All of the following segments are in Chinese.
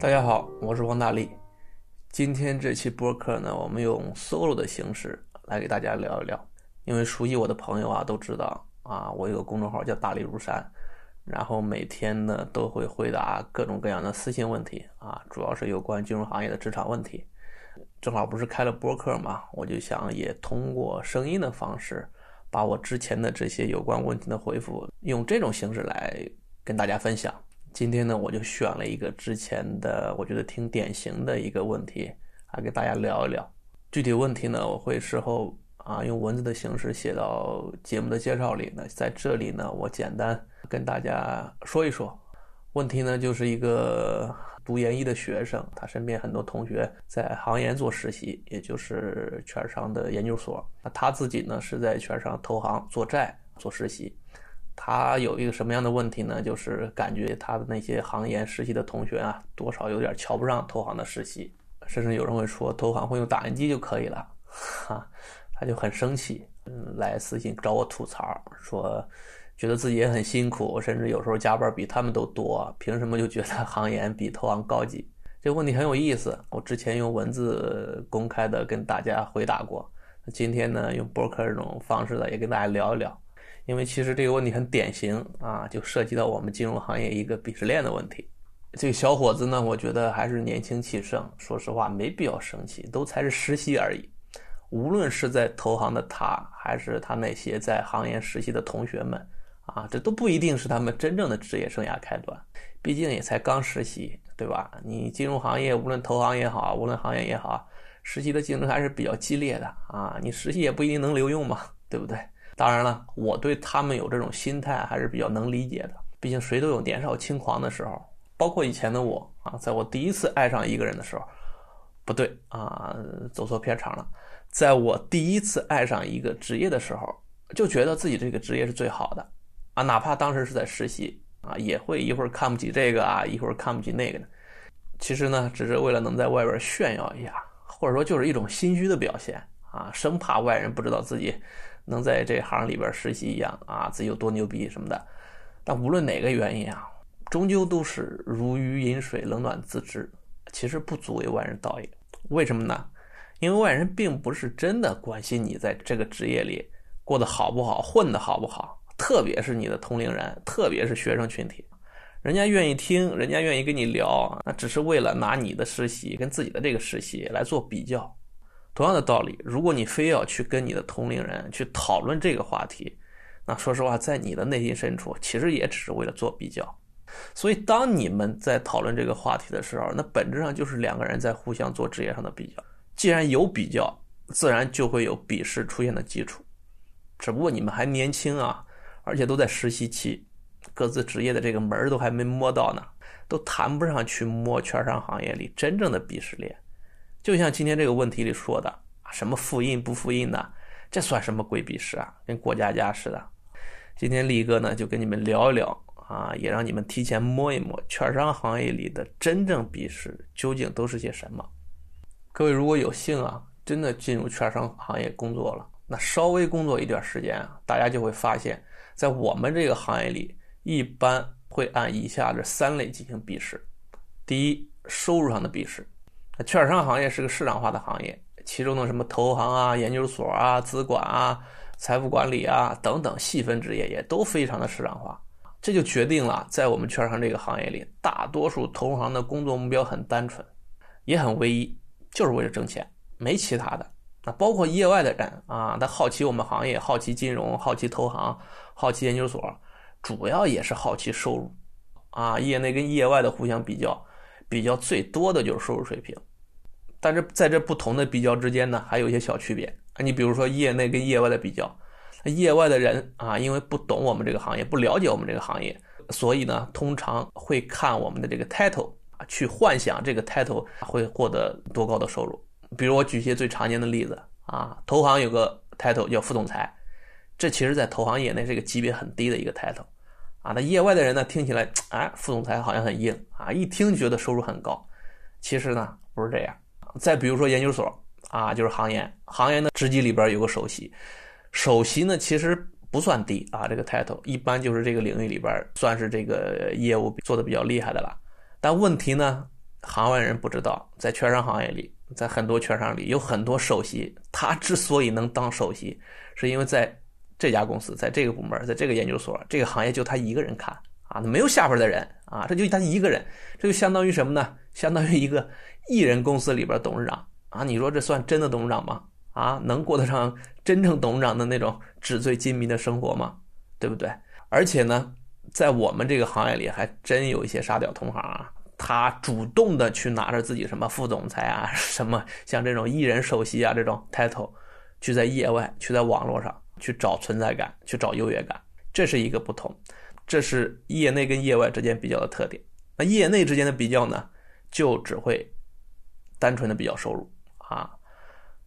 大家好，我是王大力。今天这期播客呢，我们用 solo 的形式来给大家聊一聊。因为熟悉我的朋友啊都知道啊，我有个公众号叫大力如山，然后每天呢都会回答各种各样的私信问题啊，主要是有关金融行业的职场问题。正好不是开了播客嘛，我就想也通过声音的方式，把我之前的这些有关问题的回复，用这种形式来跟大家分享。今天呢，我就选了一个之前的我觉得挺典型的一个问题，来跟大家聊一聊。具体问题呢，我会事后啊用文字的形式写到节目的介绍里。那在这里呢，我简单跟大家说一说。问题呢，就是一个读研一的学生，他身边很多同学在行研做实习，也就是券商的研究所。那他自己呢，是在券商投行做债做实习。他有一个什么样的问题呢？就是感觉他的那些行研实习的同学啊，多少有点瞧不上投行的实习，甚至有人会说投行会用打印机就可以了，哈，他就很生气，嗯，来私信找我吐槽，说。觉得自己也很辛苦，甚至有时候加班比他们都多，凭什么就觉得行研比投行高级？这个问题很有意思，我之前用文字公开的跟大家回答过，今天呢用博客这种方式呢也跟大家聊一聊，因为其实这个问题很典型啊，就涉及到我们金融行业一个鄙视链的问题。这个小伙子呢，我觉得还是年轻气盛，说实话没必要生气，都才是实习而已。无论是在投行的他，还是他那些在行业实习的同学们。啊，这都不一定是他们真正的职业生涯开端，毕竟也才刚实习，对吧？你金融行业无论投行也好，无论行业也好，实习的竞争还是比较激烈的啊。你实习也不一定能留用嘛，对不对？当然了，我对他们有这种心态还是比较能理解的，毕竟谁都有年少轻狂的时候，包括以前的我啊，在我第一次爱上一个人的时候，不对啊，走错片场了，在我第一次爱上一个职业的时候，就觉得自己这个职业是最好的。啊，哪怕当时是在实习啊，也会一会儿看不起这个啊，一会儿看不起那个的。其实呢，只是为了能在外边炫耀一下，或者说就是一种心虚的表现啊，生怕外人不知道自己能在这行里边实习一样啊，自己有多牛逼什么的。但无论哪个原因啊，终究都是如鱼饮水，冷暖自知。其实不足为外人道也。为什么呢？因为外人并不是真的关心你在这个职业里过得好不好，混得好不好。特别是你的同龄人，特别是学生群体，人家愿意听，人家愿意跟你聊，那只是为了拿你的实习跟自己的这个实习来做比较。同样的道理，如果你非要去跟你的同龄人去讨论这个话题，那说实话，在你的内心深处，其实也只是为了做比较。所以，当你们在讨论这个话题的时候，那本质上就是两个人在互相做职业上的比较。既然有比较，自然就会有鄙视出现的基础。只不过你们还年轻啊。而且都在实习期，各自职业的这个门儿都还没摸到呢，都谈不上去摸券商行业里真正的鄙视链。就像今天这个问题里说的，什么复印不复印的，这算什么鬼鄙视啊？跟过家家似的。今天力哥呢就跟你们聊一聊啊，也让你们提前摸一摸券商行业里的真正鄙视究竟都是些什么。各位如果有幸啊，真的进入券商行业工作了，那稍微工作一段时间啊，大家就会发现。在我们这个行业里，一般会按以下这三类进行鄙视。第一，收入上的鄙视。券商行业是个市场化的行业，其中的什么投行啊、研究所啊、资管啊、财富管理啊等等细分职业也都非常的市场化。这就决定了，在我们券商这个行业里，大多数投行的工作目标很单纯，也很唯一，就是为了挣钱，没其他的。那包括业外的人啊，他好奇我们行业，好奇金融，好奇投行。好奇研究所，主要也是好奇收入，啊，业内跟业外的互相比较，比较最多的就是收入水平，但是在这不同的比较之间呢，还有一些小区别啊。你比如说业内跟业外的比较，业外的人啊，因为不懂我们这个行业，不了解我们这个行业，所以呢，通常会看我们的这个 title 啊，去幻想这个 title 会获得多高的收入。比如我举一些最常见的例子啊，投行有个 title 叫副总裁。这其实，在投行业内是一个级别很低的一个 title，啊，那业外的人呢，听起来，哎，副总裁好像很硬啊，一听觉得收入很高，其实呢，不是这样。再比如说研究所，啊，就是行研，行研的职级里边有个首席，首席呢其实不算低啊，这个 title 一般就是这个领域里边算是这个业务做的比较厉害的了。但问题呢，行外人不知道，在券商行业里，在很多券商里有很多首席，他之所以能当首席，是因为在这家公司，在这个部门，在这个研究所，这个行业就他一个人看啊，没有下边的人啊，这就他一个人，这就相当于什么呢？相当于一个艺人公司里边董事长啊，你说这算真的董事长吗？啊，能过得上真正董事长的那种纸醉金迷的生活吗？对不对？而且呢，在我们这个行业里，还真有一些沙雕同行啊，他主动的去拿着自己什么副总裁啊，什么像这种艺人首席啊这种 title，去在业外，去在网络上去找存在感，去找优越感，这是一个不同，这是业内跟业外之间比较的特点。那业内之间的比较呢，就只会单纯的比较收入啊。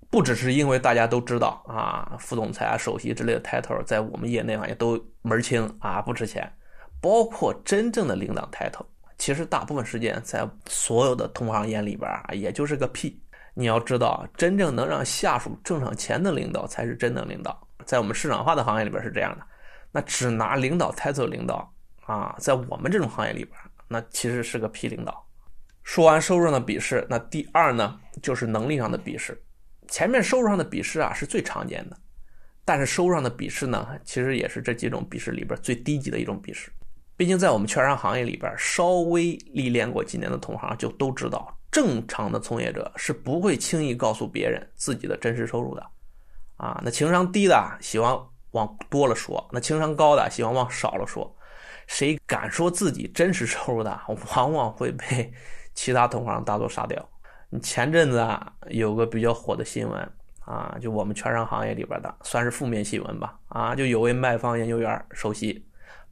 不只是因为大家都知道啊，副总裁啊、首席之类的 title 在我们业内啊也都门清啊，不值钱。包括真正的领导 title，其实大部分时间在所有的同行眼里边啊，也就是个屁。你要知道，真正能让下属挣上钱的领导才是真的领导。在我们市场化的行业里边是这样的，那只拿领导抬走领导啊，在我们这种行业里边，那其实是个屁领导。说完收入上的鄙视，那第二呢，就是能力上的鄙视。前面收入上的鄙视啊是最常见的，但是收入上的鄙视呢，其实也是这几种鄙视里边最低级的一种鄙视。毕竟在我们券商行业里边，稍微历练过几年的同行就都知道，正常的从业者是不会轻易告诉别人自己的真实收入的。啊，那情商低的喜欢往多了说，那情商高的喜欢往少了说。谁敢说自己真实收入的，往往会被 其他同行当做沙雕。前阵子啊，有个比较火的新闻啊，就我们券商行业里边的，算是负面新闻吧。啊，就有位卖方研究员首席，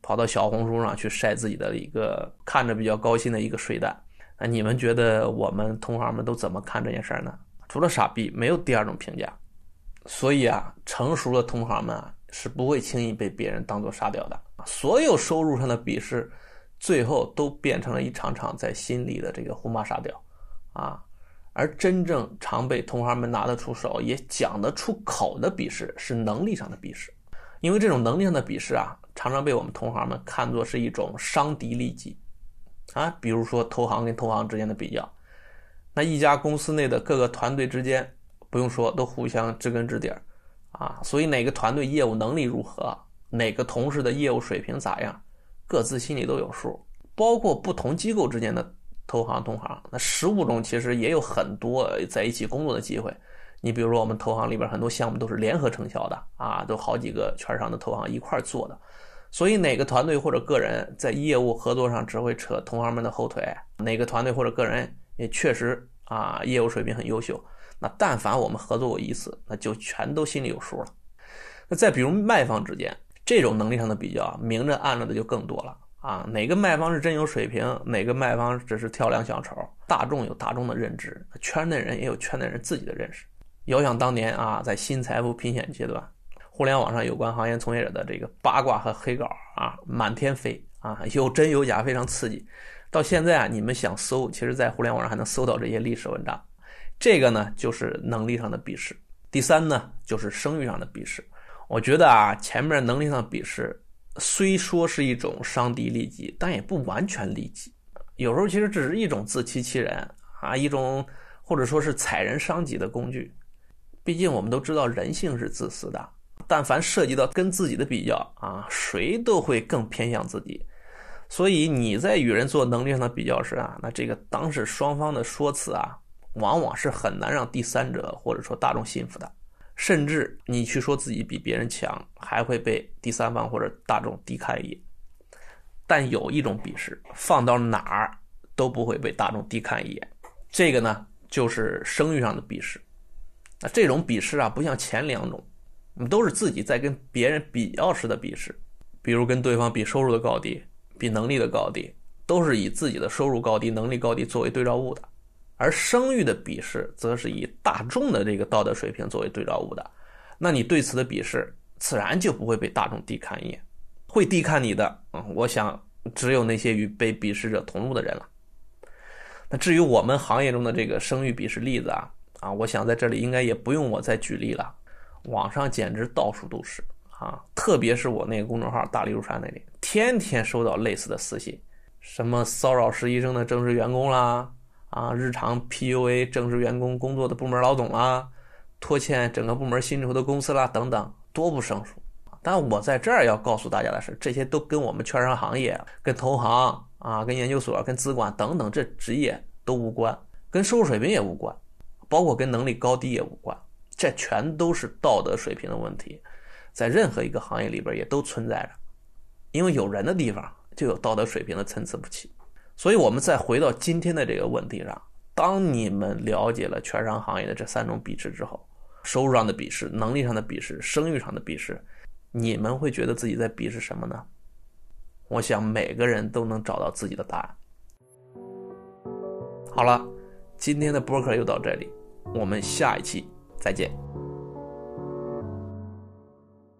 跑到小红书上去晒自己的一个看着比较高兴的一个税单。那你们觉得我们同行们都怎么看这件事呢？除了傻逼，没有第二种评价。所以啊，成熟的同行们啊，是不会轻易被别人当做沙雕的。所有收入上的鄙视，最后都变成了一场场在心里的这个胡骂沙雕，啊。而真正常被同行们拿得出手、也讲得出口的鄙视，是能力上的鄙视。因为这种能力上的鄙视啊，常常被我们同行们看作是一种伤敌利己啊。比如说，投行跟投行之间的比较，那一家公司内的各个团队之间，不用说，都互相知根知底儿啊。所以哪个团队业务能力如何，哪个同事的业务水平咋样，各自心里都有数。包括不同机构之间的。投行同行，那实务中其实也有很多在一起工作的机会。你比如说，我们投行里边很多项目都是联合承销的啊，都好几个券商的投行一块做的。所以哪个团队或者个人在业务合作上只会扯同行们的后腿，哪个团队或者个人也确实啊业务水平很优秀，那但凡我们合作过一次，那就全都心里有数了。那再比如卖方之间这种能力上的比较，明着暗着的就更多了。啊，哪个卖方是真有水平，哪个卖方只是跳梁小丑？大众有大众的认知，圈内人也有圈内人自己的认识。遥想当年啊，在新财富评选阶段，互联网上有关行业从业者的这个八卦和黑稿啊，满天飞啊，有真有假，非常刺激。到现在啊，你们想搜，其实在互联网上还能搜到这些历史文章。这个呢，就是能力上的鄙视。第三呢，就是声誉上的鄙视。我觉得啊，前面能力上的鄙视。虽说是一种伤敌利己，但也不完全利己。有时候其实只是一种自欺欺人啊，一种或者说是踩人伤己的工具。毕竟我们都知道人性是自私的，但凡涉及到跟自己的比较啊，谁都会更偏向自己。所以你在与人做能力上的比较时啊，那这个当事双方的说辞啊，往往是很难让第三者或者说大众信服的。甚至你去说自己比别人强，还会被第三方或者大众低看一眼。但有一种鄙视，放到哪儿都不会被大众低看一眼。这个呢，就是声誉上的鄙视。那这种鄙视啊，不像前两种，都是自己在跟别人比较时的鄙视，比如跟对方比收入的高低、比能力的高低，都是以自己的收入高低、能力高低作为对照物的。而声誉的鄙视，则是以大众的这个道德水平作为对照物的，那你对此的鄙视，自然就不会被大众低看一眼，会低看你的，嗯，我想只有那些与被鄙视者同路的人了。那至于我们行业中的这个声誉鄙视例子啊，啊，我想在这里应该也不用我再举例了，网上简直到处都是啊，特别是我那个公众号大力如山那里，天天收到类似的私信，什么骚扰实习生的正式员工啦。啊，日常 PUA 正式员工工作的部门老总啦，拖欠整个部门薪酬的公司啦，等等，多不胜数。但我在这儿要告诉大家的是，这些都跟我们券商行业、跟投行啊、跟研究所、跟资管等等这职业都无关，跟收入水平也无关，包括跟能力高低也无关，这全都是道德水平的问题，在任何一个行业里边也都存在着，因为有人的地方就有道德水平的参差不齐。所以，我们再回到今天的这个问题上，当你们了解了券商行业的这三种鄙视之后，收入上的鄙视、能力上的鄙视、声誉上的鄙视。你们会觉得自己在鄙视什么呢？我想每个人都能找到自己的答案。好了，今天的播客就到这里，我们下一期再见。